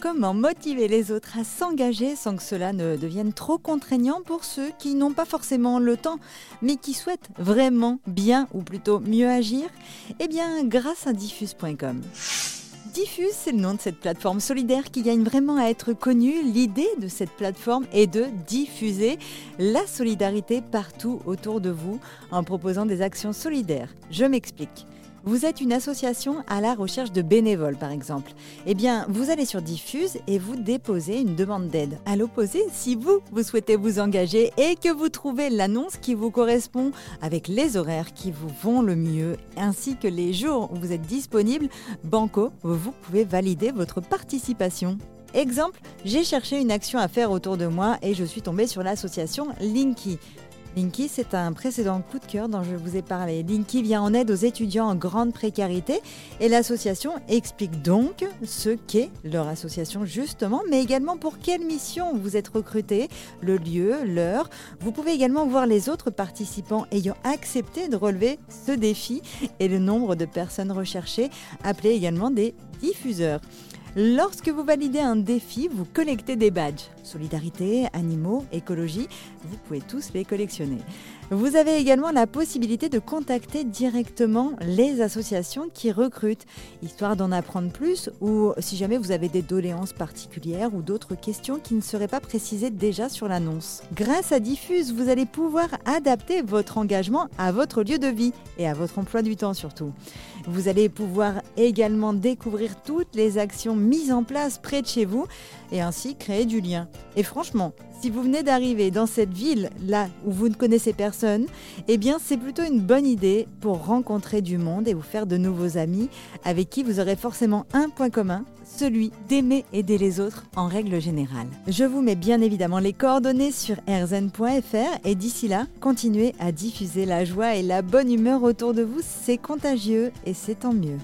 Comment motiver les autres à s'engager sans que cela ne devienne trop contraignant pour ceux qui n'ont pas forcément le temps, mais qui souhaitent vraiment bien ou plutôt mieux agir? Eh bien, grâce à diffuse.com. Diffuse, c'est le nom de cette plateforme solidaire qui gagne vraiment à être connue. L'idée de cette plateforme est de diffuser la solidarité partout autour de vous en proposant des actions solidaires. Je m'explique. Vous êtes une association à la recherche de bénévoles, par exemple. Eh bien, vous allez sur Diffuse et vous déposez une demande d'aide. À l'opposé, si vous, vous souhaitez vous engager et que vous trouvez l'annonce qui vous correspond avec les horaires qui vous vont le mieux, ainsi que les jours où vous êtes disponible, Banco, vous pouvez valider votre participation. Exemple, j'ai cherché une action à faire autour de moi et je suis tombée sur l'association Linky. Linky, c'est un précédent coup de cœur dont je vous ai parlé. Linky vient en aide aux étudiants en grande précarité et l'association explique donc ce qu'est leur association justement, mais également pour quelle mission vous êtes recruté, le lieu, l'heure. Vous pouvez également voir les autres participants ayant accepté de relever ce défi et le nombre de personnes recherchées, appelées également des diffuseurs. Lorsque vous validez un défi, vous collectez des badges. Solidarité, animaux, écologie, vous pouvez tous les collectionner. Vous avez également la possibilité de contacter directement les associations qui recrutent, histoire d'en apprendre plus ou si jamais vous avez des doléances particulières ou d'autres questions qui ne seraient pas précisées déjà sur l'annonce. Grâce à Diffuse, vous allez pouvoir adapter votre engagement à votre lieu de vie et à votre emploi du temps surtout. Vous allez pouvoir également découvrir toutes les actions mises en place près de chez vous et ainsi créer du lien. Et franchement, si vous venez d'arriver dans cette ville là où vous ne connaissez personne, eh bien c'est plutôt une bonne idée pour rencontrer du monde et vous faire de nouveaux amis avec qui vous aurez forcément un point commun, celui d'aimer aider les autres en règle générale. Je vous mets bien évidemment les coordonnées sur rzn.fr et d'ici là, continuez à diffuser la joie et la bonne humeur autour de vous, c'est contagieux et c'est tant mieux.